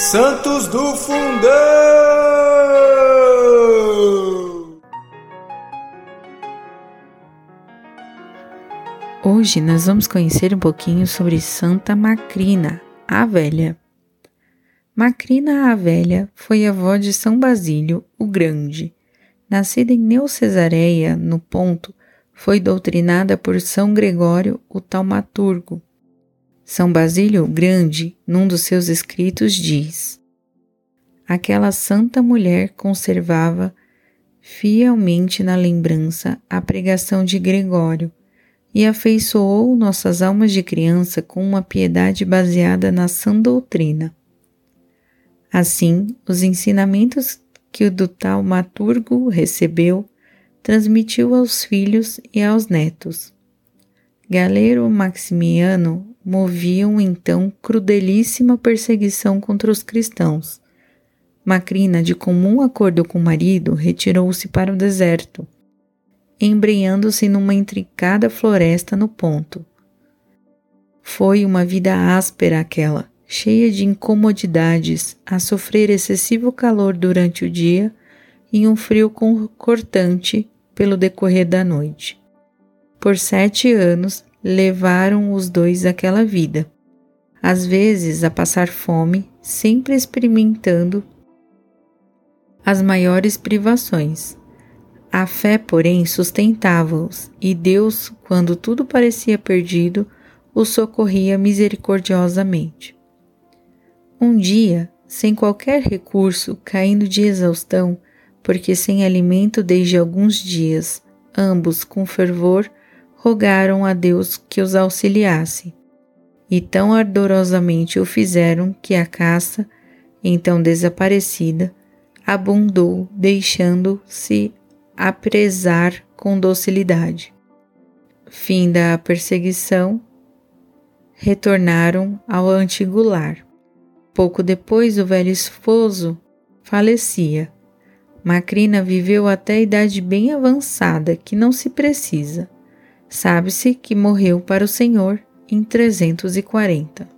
Santos do Fundão! Hoje nós vamos conhecer um pouquinho sobre Santa Macrina, a Velha. Macrina a Velha foi avó de São Basílio o Grande. Nascida em Neocesareia, no Ponto, foi doutrinada por São Gregório o Taumaturgo. São Basílio Grande, num dos seus escritos, diz: Aquela santa mulher conservava fielmente na lembrança a pregação de Gregório e afeiçoou nossas almas de criança com uma piedade baseada na sã doutrina. Assim, os ensinamentos que o do taumaturgo recebeu transmitiu aos filhos e aos netos. Galero Maximiano moviam então crudelíssima perseguição contra os cristãos. Macrina, de comum acordo com o marido, retirou-se para o deserto, embreando-se numa intricada floresta no ponto. Foi uma vida áspera aquela, cheia de incomodidades, a sofrer excessivo calor durante o dia e um frio cortante pelo decorrer da noite. Por sete anos levaram os dois aquela vida, às vezes a passar fome, sempre experimentando as maiores privações. A fé, porém, sustentava-os, e Deus, quando tudo parecia perdido, os socorria misericordiosamente. Um dia, sem qualquer recurso, caindo de exaustão, porque sem alimento desde alguns dias, ambos com fervor rogaram a Deus que os auxiliasse. E tão ardorosamente o fizeram que a caça, então desaparecida, abundou, deixando-se apresar com docilidade. Fim da perseguição, retornaram ao antigo lar. Pouco depois, o velho esposo falecia Macrina viveu até a idade bem avançada, que não se precisa. Sabe-se que morreu para o Senhor em 340.